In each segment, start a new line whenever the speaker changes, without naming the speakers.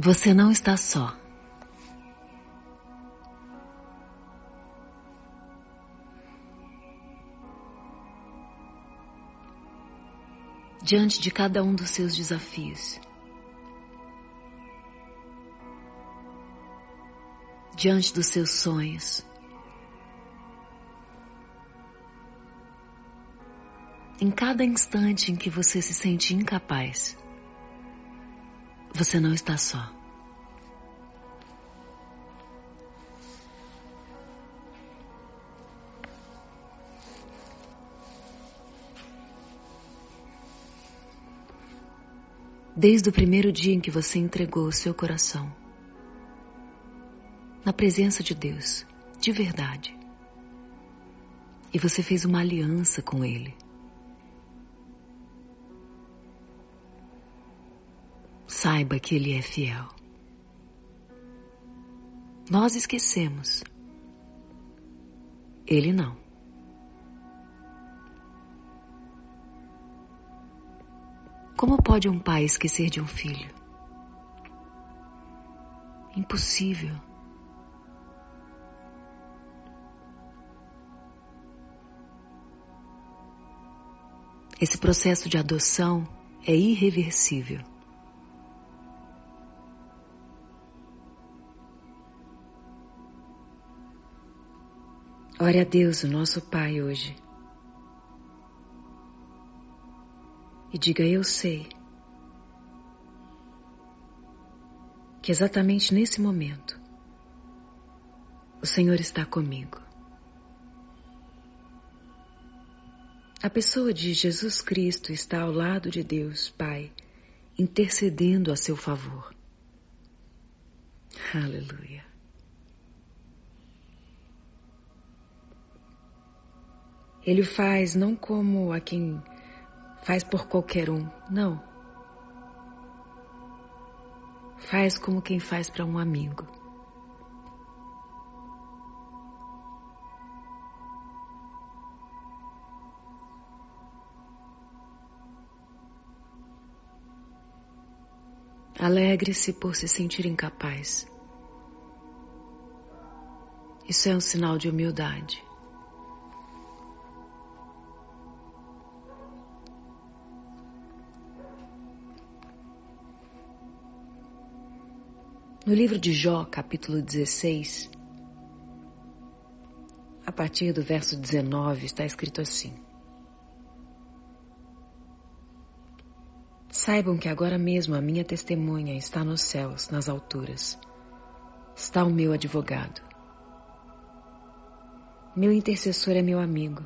Você não está só. Diante de cada um dos seus desafios, diante dos seus sonhos, em cada instante em que você se sente incapaz, você não está só. Desde o primeiro dia em que você entregou o seu coração, na presença de Deus, de verdade, e você fez uma aliança com Ele. Saiba que Ele é fiel. Nós esquecemos. Ele não. Como pode um pai esquecer de um filho? Impossível. Esse processo de adoção é irreversível. Ore a Deus, o nosso Pai, hoje. E diga: Eu sei que exatamente nesse momento o Senhor está comigo. A pessoa de Jesus Cristo está ao lado de Deus, Pai, intercedendo a seu favor. Aleluia. Ele faz não como a quem faz por qualquer um, não. Faz como quem faz para um amigo. Alegre-se por se sentir incapaz. Isso é um sinal de humildade. No livro de Jó, capítulo 16, a partir do verso 19, está escrito assim: Saibam que agora mesmo a minha testemunha está nos céus, nas alturas. Está o meu advogado. Meu intercessor é meu amigo.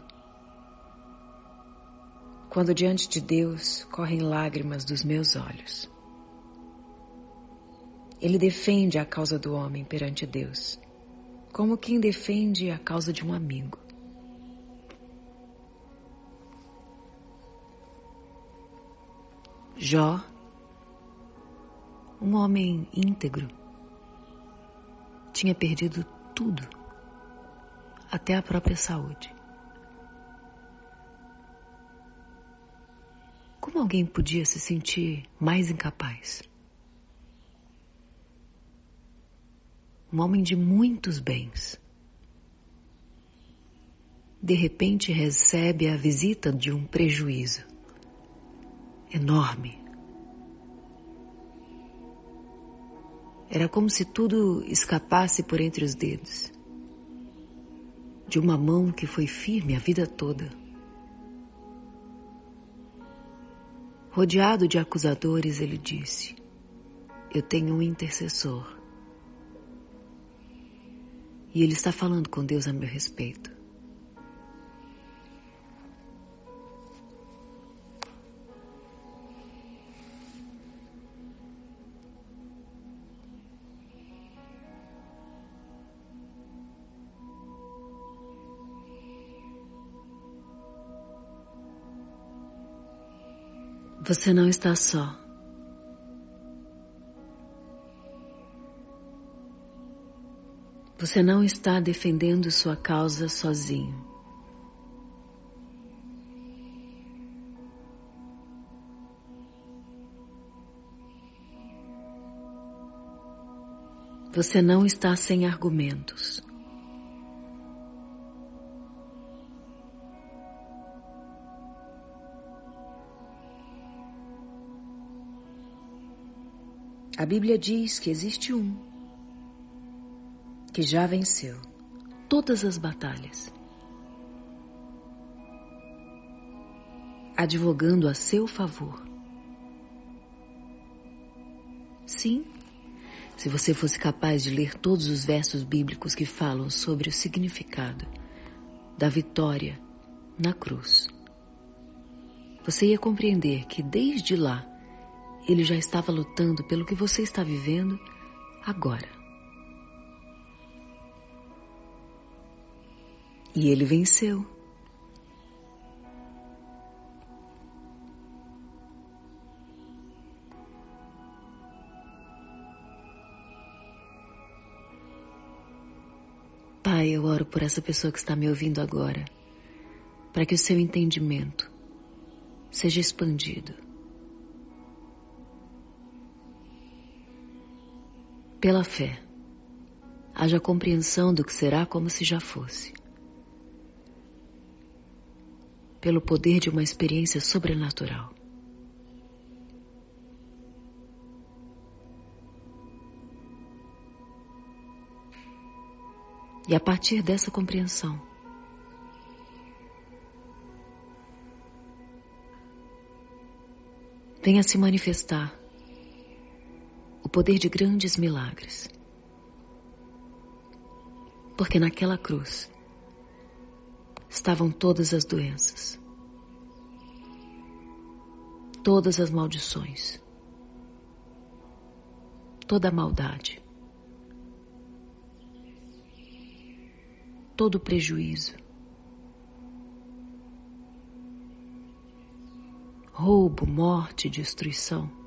Quando diante de Deus correm lágrimas dos meus olhos. Ele defende a causa do homem perante Deus, como quem defende a causa de um amigo. Jó, um homem íntegro, tinha perdido tudo, até a própria saúde. Como alguém podia se sentir mais incapaz? Um homem de muitos bens. De repente recebe a visita de um prejuízo enorme. Era como se tudo escapasse por entre os dedos. De uma mão que foi firme a vida toda. Rodeado de acusadores, ele disse: Eu tenho um intercessor e Ele está falando com Deus a meu respeito. Você não está só. Você não está defendendo sua causa sozinho. Você não está sem argumentos. A Bíblia diz que existe um que já venceu todas as batalhas, advogando a seu favor. Sim, se você fosse capaz de ler todos os versos bíblicos que falam sobre o significado da vitória na cruz, você ia compreender que desde lá ele já estava lutando pelo que você está vivendo agora. E ele venceu. Pai, eu oro por essa pessoa que está me ouvindo agora, para que o seu entendimento seja expandido. Pela fé, haja compreensão do que será como se já fosse. Pelo poder de uma experiência sobrenatural. E a partir dessa compreensão, venha se manifestar o poder de grandes milagres. Porque naquela cruz estavam todas as doenças, todas as maldições, toda a maldade, todo o prejuízo, roubo, morte, destruição.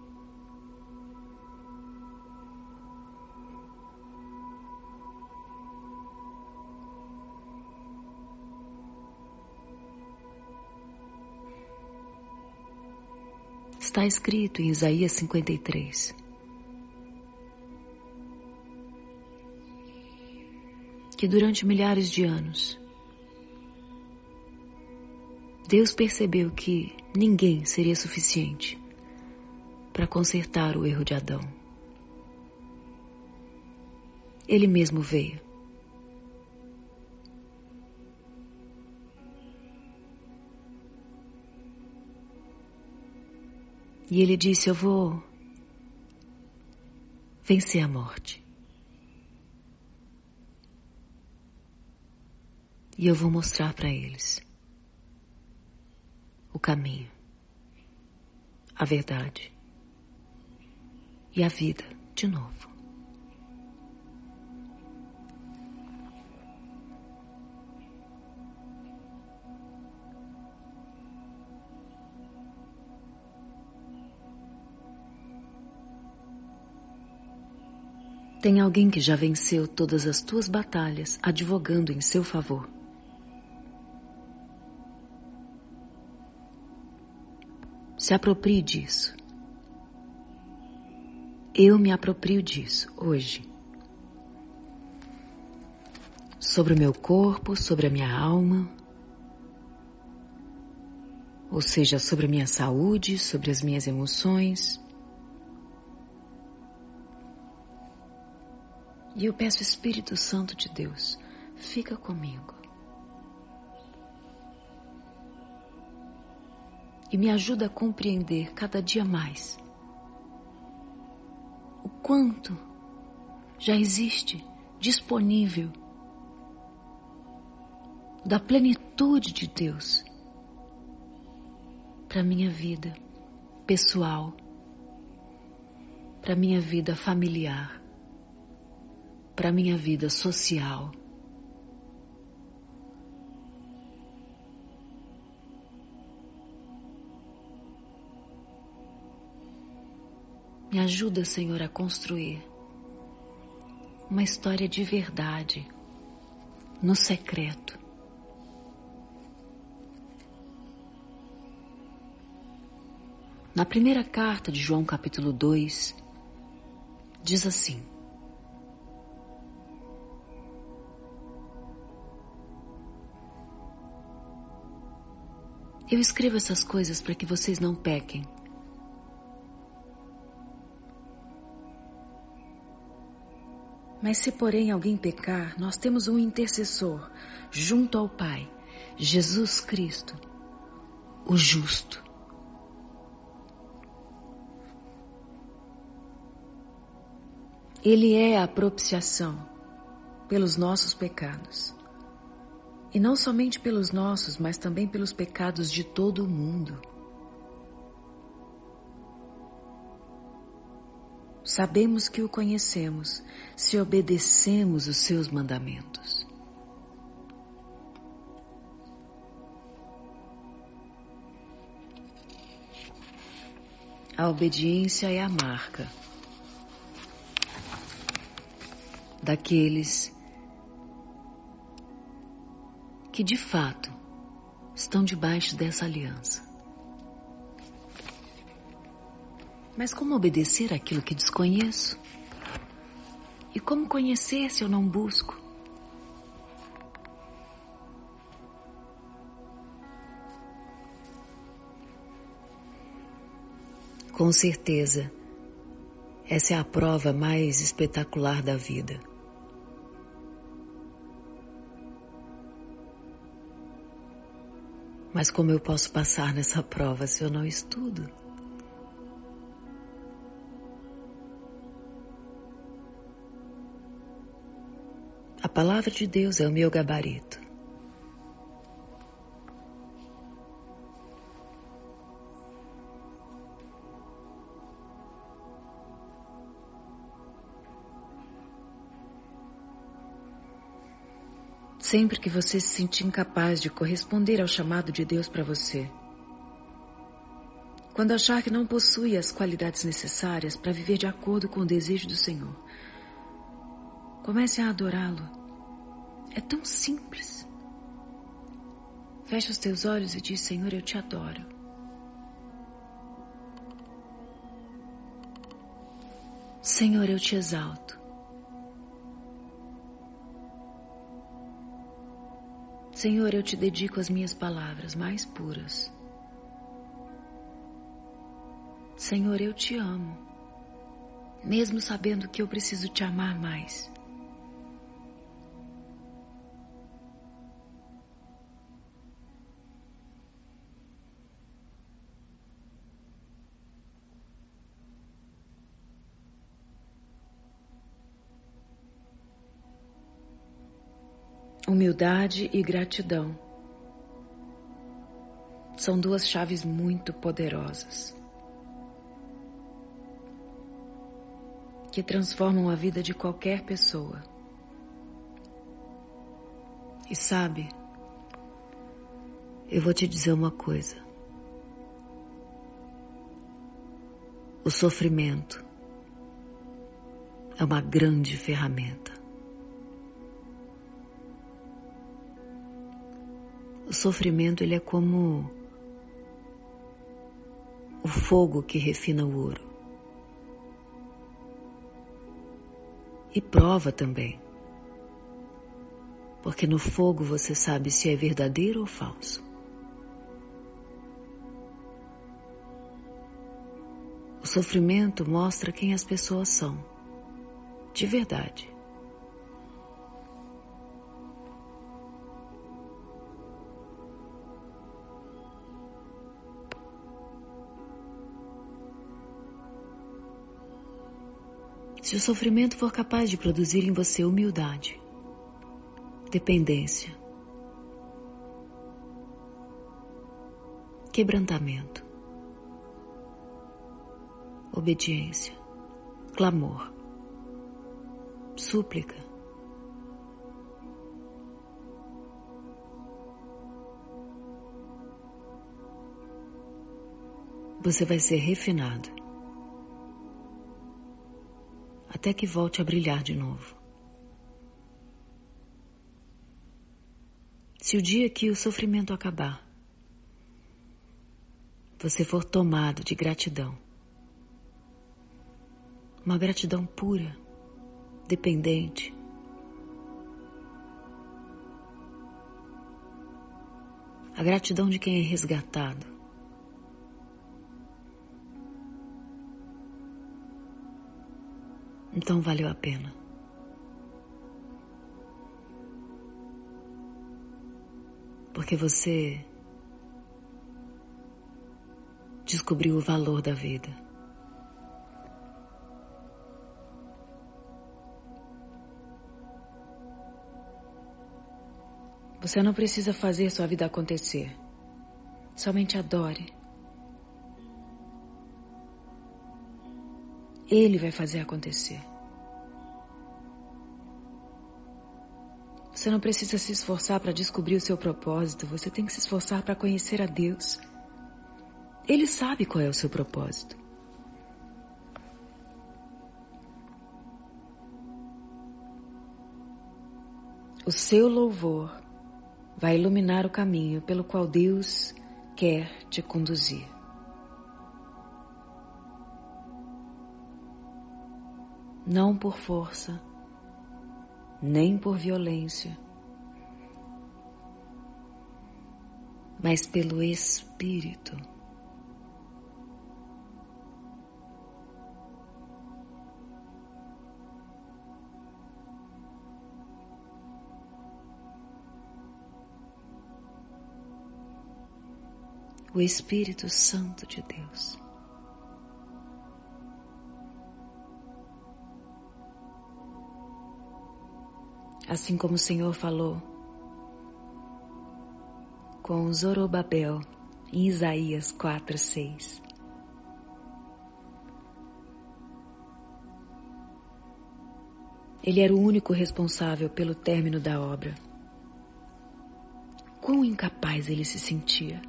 Está escrito em Isaías 53. Que durante milhares de anos, Deus percebeu que ninguém seria suficiente para consertar o erro de Adão. Ele mesmo veio E ele disse: Eu vou vencer a morte. E eu vou mostrar para eles o caminho, a verdade e a vida de novo. Tem alguém que já venceu todas as tuas batalhas, advogando em seu favor. Se aproprie disso. Eu me aproprio disso hoje. Sobre o meu corpo, sobre a minha alma, ou seja, sobre a minha saúde, sobre as minhas emoções, E eu peço, Espírito Santo de Deus, fica comigo. E me ajuda a compreender cada dia mais o quanto já existe disponível da plenitude de Deus para minha vida pessoal, para minha vida familiar para minha vida social. Me ajuda, Senhor, a construir uma história de verdade no secreto. Na primeira carta de João, capítulo 2, diz assim: Eu escrevo essas coisas para que vocês não pequem. Mas se porém alguém pecar, nós temos um intercessor junto ao Pai, Jesus Cristo, o justo. Ele é a propiciação pelos nossos pecados. E não somente pelos nossos, mas também pelos pecados de todo o mundo. Sabemos que o conhecemos se obedecemos os seus mandamentos. A obediência é a marca daqueles que de fato estão debaixo dessa aliança. Mas como obedecer aquilo que desconheço? E como conhecer se eu não busco? Com certeza, essa é a prova mais espetacular da vida. Mas como eu posso passar nessa prova se eu não estudo? A palavra de Deus é o meu gabarito. Sempre que você se sentir incapaz de corresponder ao chamado de Deus para você, quando achar que não possui as qualidades necessárias para viver de acordo com o desejo do Senhor, comece a adorá-lo. É tão simples. Feche os teus olhos e diz: Senhor, eu te adoro. Senhor, eu te exalto. Senhor, eu te dedico as minhas palavras mais puras. Senhor, eu te amo, mesmo sabendo que eu preciso te amar mais. Humildade e gratidão são duas chaves muito poderosas que transformam a vida de qualquer pessoa. E sabe, eu vou te dizer uma coisa. O sofrimento é uma grande ferramenta. O sofrimento ele é como o fogo que refina o ouro. E prova também. Porque no fogo você sabe se é verdadeiro ou falso. O sofrimento mostra quem as pessoas são, de verdade. Se o sofrimento for capaz de produzir em você humildade, dependência, quebrantamento, obediência, clamor, súplica, você vai ser refinado. Até que volte a brilhar de novo. Se o dia que o sofrimento acabar, você for tomado de gratidão, uma gratidão pura, dependente, a gratidão de quem é resgatado. Então valeu a pena. Porque você descobriu o valor da vida. Você não precisa fazer sua vida acontecer. Somente adore. Ele vai fazer acontecer. Você não precisa se esforçar para descobrir o seu propósito, você tem que se esforçar para conhecer a Deus. Ele sabe qual é o seu propósito. O seu louvor vai iluminar o caminho pelo qual Deus quer te conduzir. Não por força, nem por violência, mas pelo Espírito. o Espírito Santo de Deus. Assim como o Senhor falou com Zorobabel em Isaías 4, 6. Ele era o único responsável pelo término da obra. Quão incapaz ele se sentia.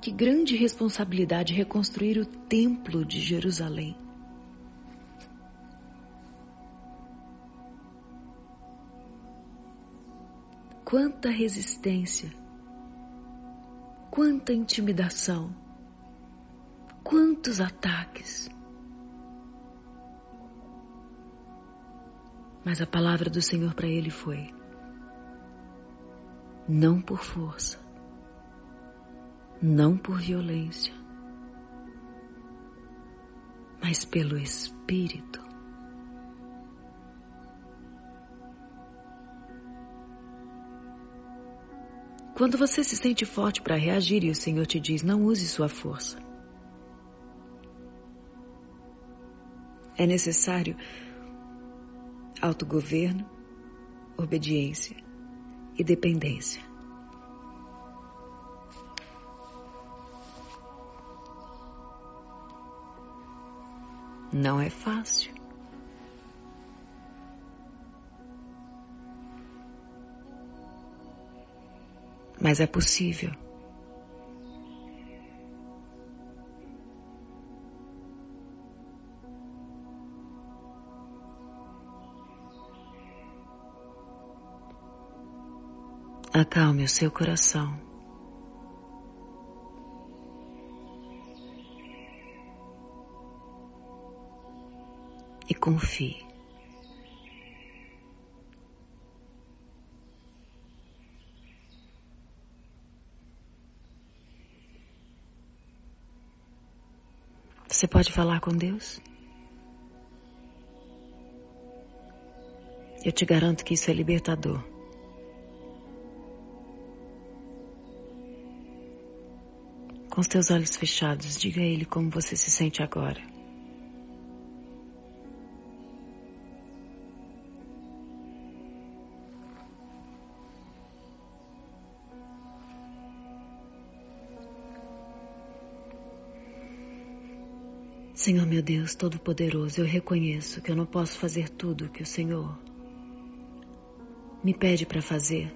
Que grande responsabilidade reconstruir o Templo de Jerusalém. Quanta resistência, quanta intimidação, quantos ataques. Mas a palavra do Senhor para ele foi: não por força, não por violência, mas pelo Espírito. Quando você se sente forte para reagir e o Senhor te diz: não use sua força. É necessário autogoverno, obediência e dependência. Não é fácil. Mas é possível. Acalme o seu coração. e confie. Você pode falar com Deus? Eu te garanto que isso é libertador. Com os teus olhos fechados, diga a Ele como você se sente agora. Senhor meu Deus Todo-Poderoso, eu reconheço que eu não posso fazer tudo o que o Senhor me pede para fazer,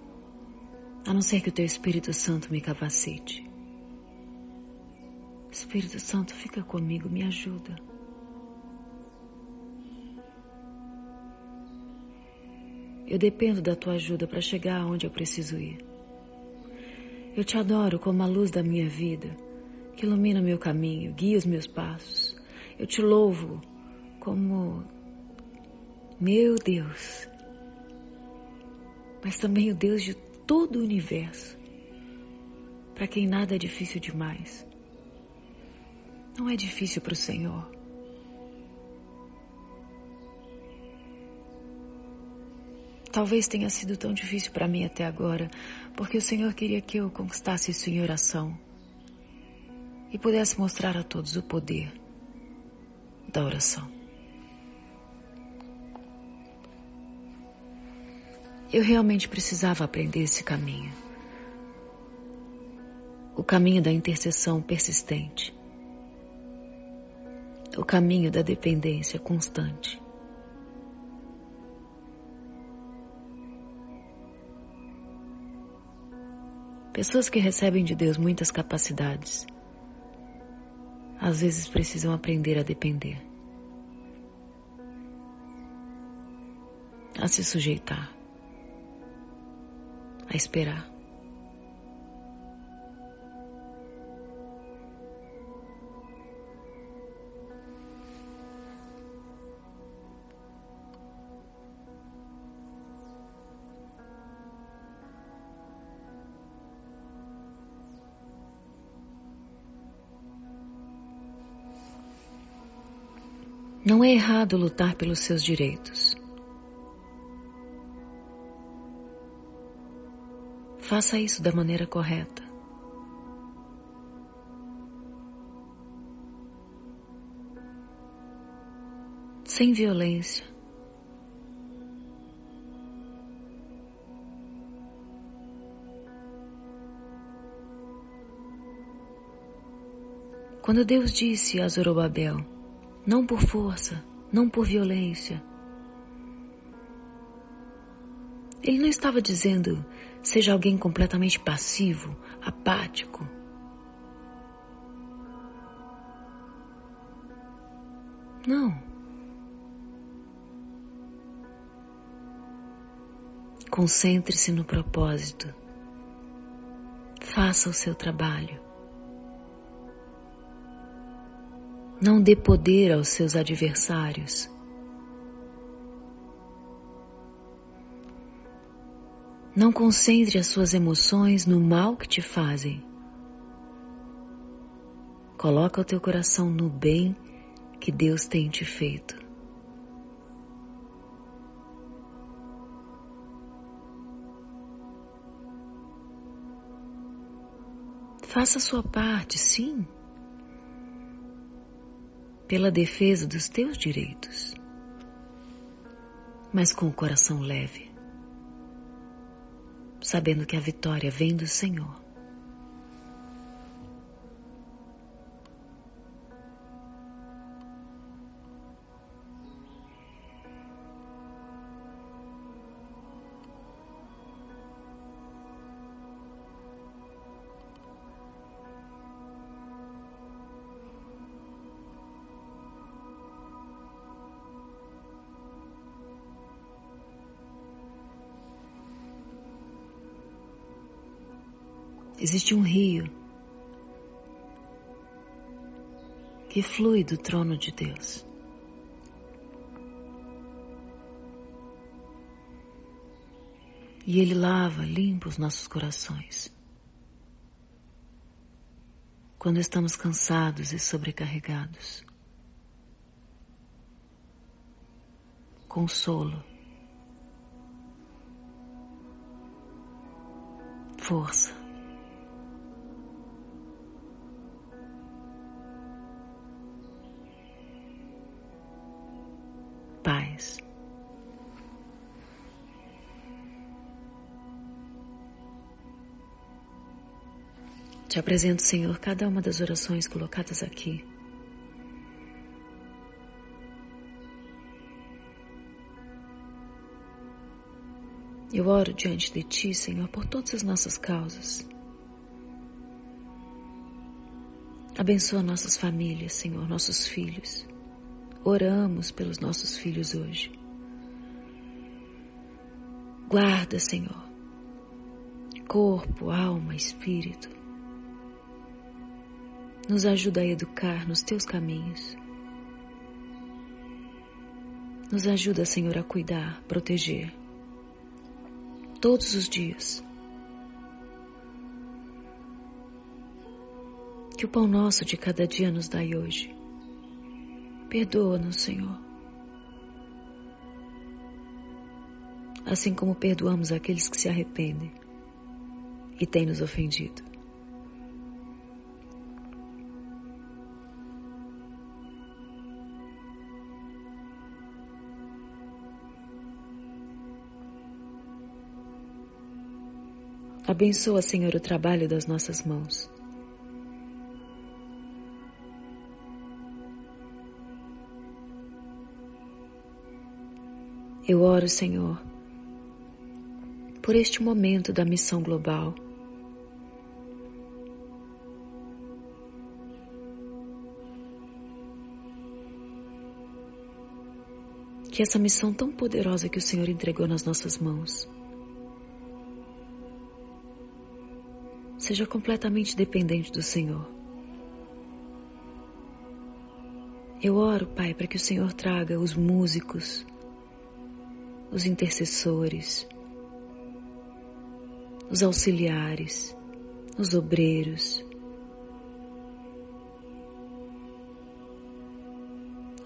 a não ser que o Teu Espírito Santo me capacite. Espírito Santo, fica comigo, me ajuda. Eu dependo da tua ajuda para chegar aonde eu preciso ir. Eu te adoro como a luz da minha vida, que ilumina meu caminho, guia os meus passos. Eu te louvo como meu Deus, mas também o Deus de todo o universo. para quem nada é difícil demais. Não é difícil para o Senhor. Talvez tenha sido tão difícil para mim até agora, porque o Senhor queria que eu conquistasse isso em oração e pudesse mostrar a todos o poder da oração. Eu realmente precisava aprender esse caminho. O caminho da intercessão persistente. O caminho da dependência constante. Pessoas que recebem de Deus muitas capacidades, às vezes precisam aprender a depender, a se sujeitar a esperar. É errado lutar pelos seus direitos. Faça isso da maneira correta. Sem violência. Quando Deus disse a Zorobabel, não por força, não por violência, Ele não estava dizendo seja alguém completamente passivo, apático. Não. Concentre-se no propósito. Faça o seu trabalho. Não dê poder aos seus adversários. Não concentre as suas emoções no mal que te fazem. Coloca o teu coração no bem que Deus tem te feito. Faça a sua parte, sim, pela defesa dos teus direitos, mas com o coração leve sabendo que a vitória vem do Senhor. Existe um rio que flui do trono de Deus. E ele lava, limpa os nossos corações. Quando estamos cansados e sobrecarregados. Consolo. Força. Paz. Te apresento, Senhor, cada uma das orações colocadas aqui. Eu oro diante de Ti, Senhor, por todas as nossas causas. Abençoa nossas famílias, Senhor, nossos filhos. Oramos pelos nossos filhos hoje. Guarda, Senhor, corpo, alma, espírito. Nos ajuda a educar nos teus caminhos. Nos ajuda, Senhor, a cuidar, proteger. Todos os dias. que o pão nosso de cada dia nos dai hoje. Perdoa-nos, Senhor. Assim como perdoamos aqueles que se arrependem e têm nos ofendido. Abençoa, Senhor, o trabalho das nossas mãos. Eu oro, Senhor, por este momento da missão global. Que essa missão tão poderosa que o Senhor entregou nas nossas mãos seja completamente dependente do Senhor. Eu oro, Pai, para que o Senhor traga os músicos, os intercessores, os auxiliares, os obreiros,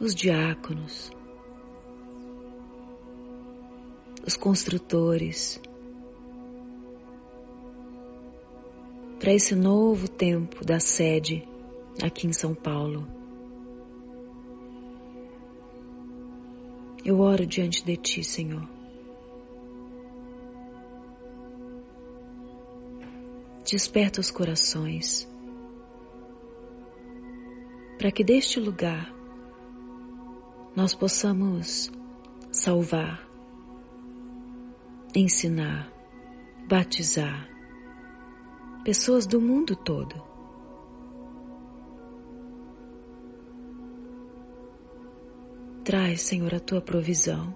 os diáconos, os construtores, para esse novo tempo da sede aqui em São Paulo. Eu oro diante de Ti, Senhor. Desperta os corações, para que deste lugar nós possamos salvar, ensinar, batizar pessoas do mundo todo. Traz, Senhor, a tua provisão.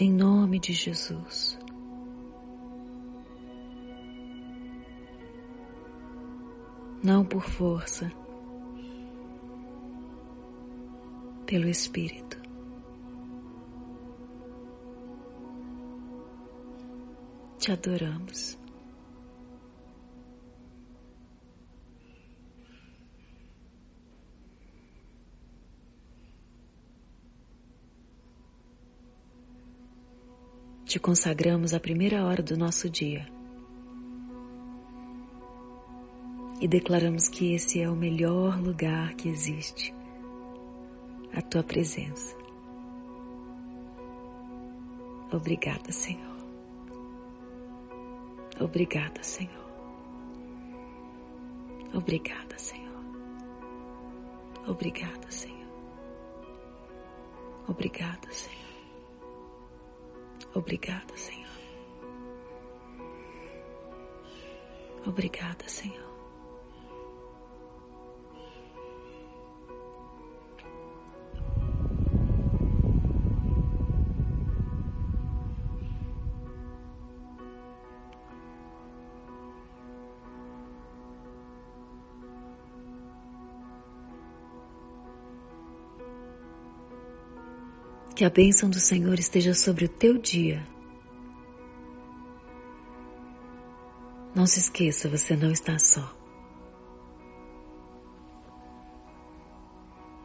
Em nome de Jesus. Não por força, pelo Espírito. Te adoramos. Te consagramos a primeira hora do nosso dia e declaramos que esse é o melhor lugar que existe a tua presença. Obrigada, Senhor. Obrigada, Senhor. Obrigada, Senhor. Obrigada, Senhor. Obrigada, Senhor. Obrigada, Senhor. Obrigada, Senhor. Que a bênção do Senhor esteja sobre o teu dia. Não se esqueça, você não está só.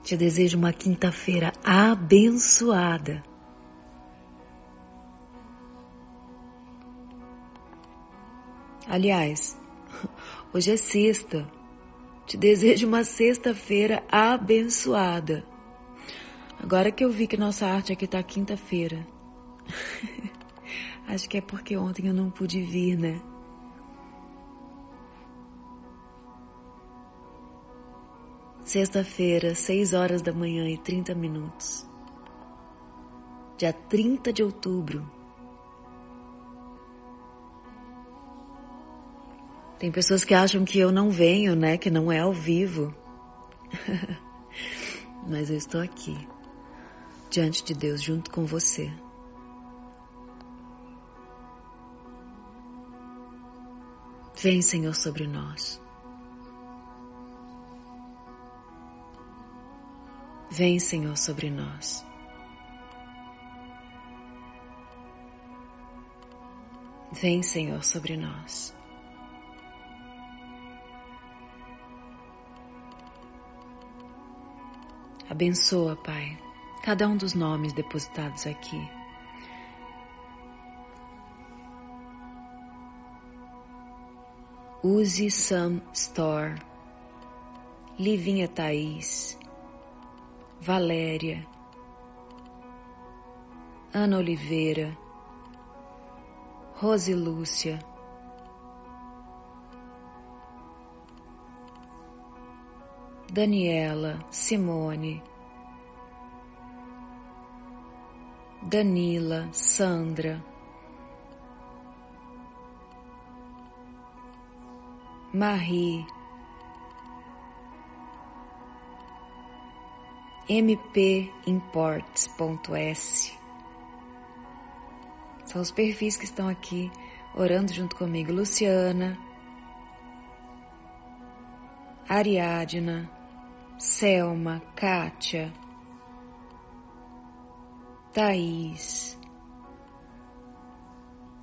Te desejo uma quinta-feira abençoada. Aliás, hoje é sexta. Te desejo uma sexta-feira abençoada. Agora que eu vi que nossa arte aqui tá quinta-feira. Acho que é porque ontem eu não pude vir, né? Sexta-feira, 6 horas da manhã e 30 minutos. Dia 30 de outubro. Tem pessoas que acham que eu não venho, né? Que não é ao vivo. Mas eu estou aqui diante de Deus junto com você. Vem, Senhor, sobre nós. Vem, Senhor, sobre nós. Vem, Senhor, sobre nós. Abençoa, Pai, cada um dos nomes depositados aqui. Use Sam Store, Livinha Thaís, Valéria, Ana Oliveira, Rose Lúcia, Daniela, Simone, Danila, Sandra, Marie, mpimports.s. São os perfis que estão aqui orando junto comigo. Luciana, Ariadna, Selma, Kátia, Thaís,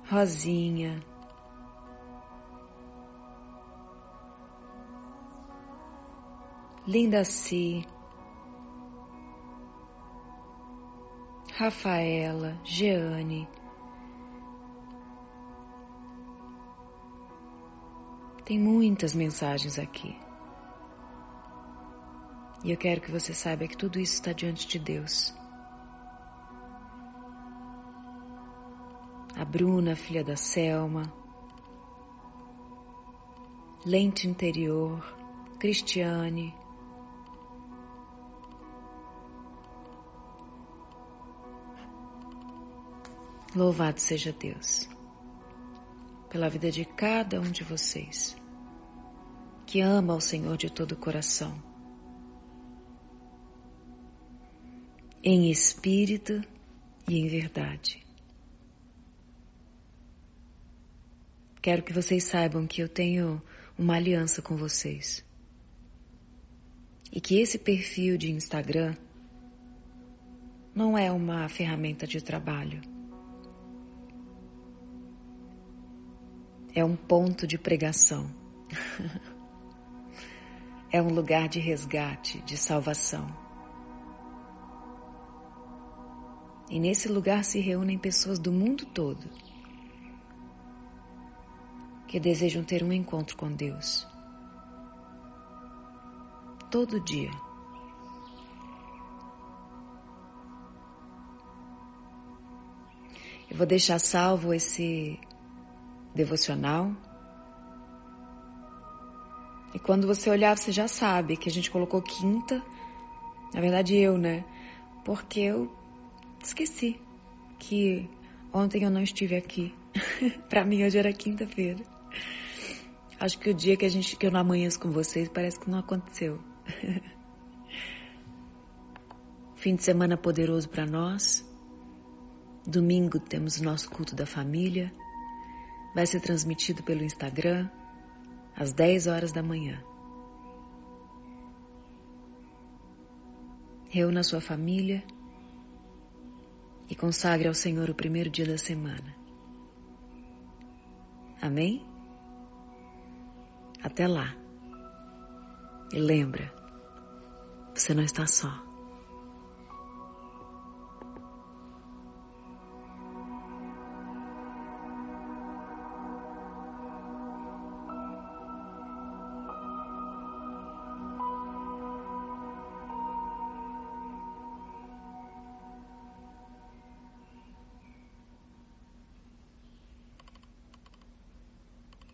Rosinha, Linda Si, Rafaela, Jeane, tem muitas mensagens aqui. E eu quero que você saiba que tudo isso está diante de Deus. A Bruna, filha da Selma, Lente Interior, Cristiane, Louvado seja Deus pela vida de cada um de vocês que ama o Senhor de todo o coração, em espírito e em verdade. Quero que vocês saibam que eu tenho uma aliança com vocês e que esse perfil de Instagram não é uma ferramenta de trabalho é um ponto de pregação. é um lugar de resgate, de salvação. E nesse lugar se reúnem pessoas do mundo todo que desejam ter um encontro com Deus. Todo dia. Eu vou deixar salvo esse devocional. E quando você olhar, você já sabe que a gente colocou quinta. Na verdade, eu, né? Porque eu esqueci que ontem eu não estive aqui. Para mim, hoje era quinta-feira. Acho que o dia que a gente que eu não amanheço com vocês parece que não aconteceu. Fim de semana poderoso para nós. Domingo temos o nosso culto da família vai ser transmitido pelo Instagram às 10 horas da manhã. Reúna sua família e consagre ao Senhor o primeiro dia da semana. Amém? Até lá. E lembra, você não está só.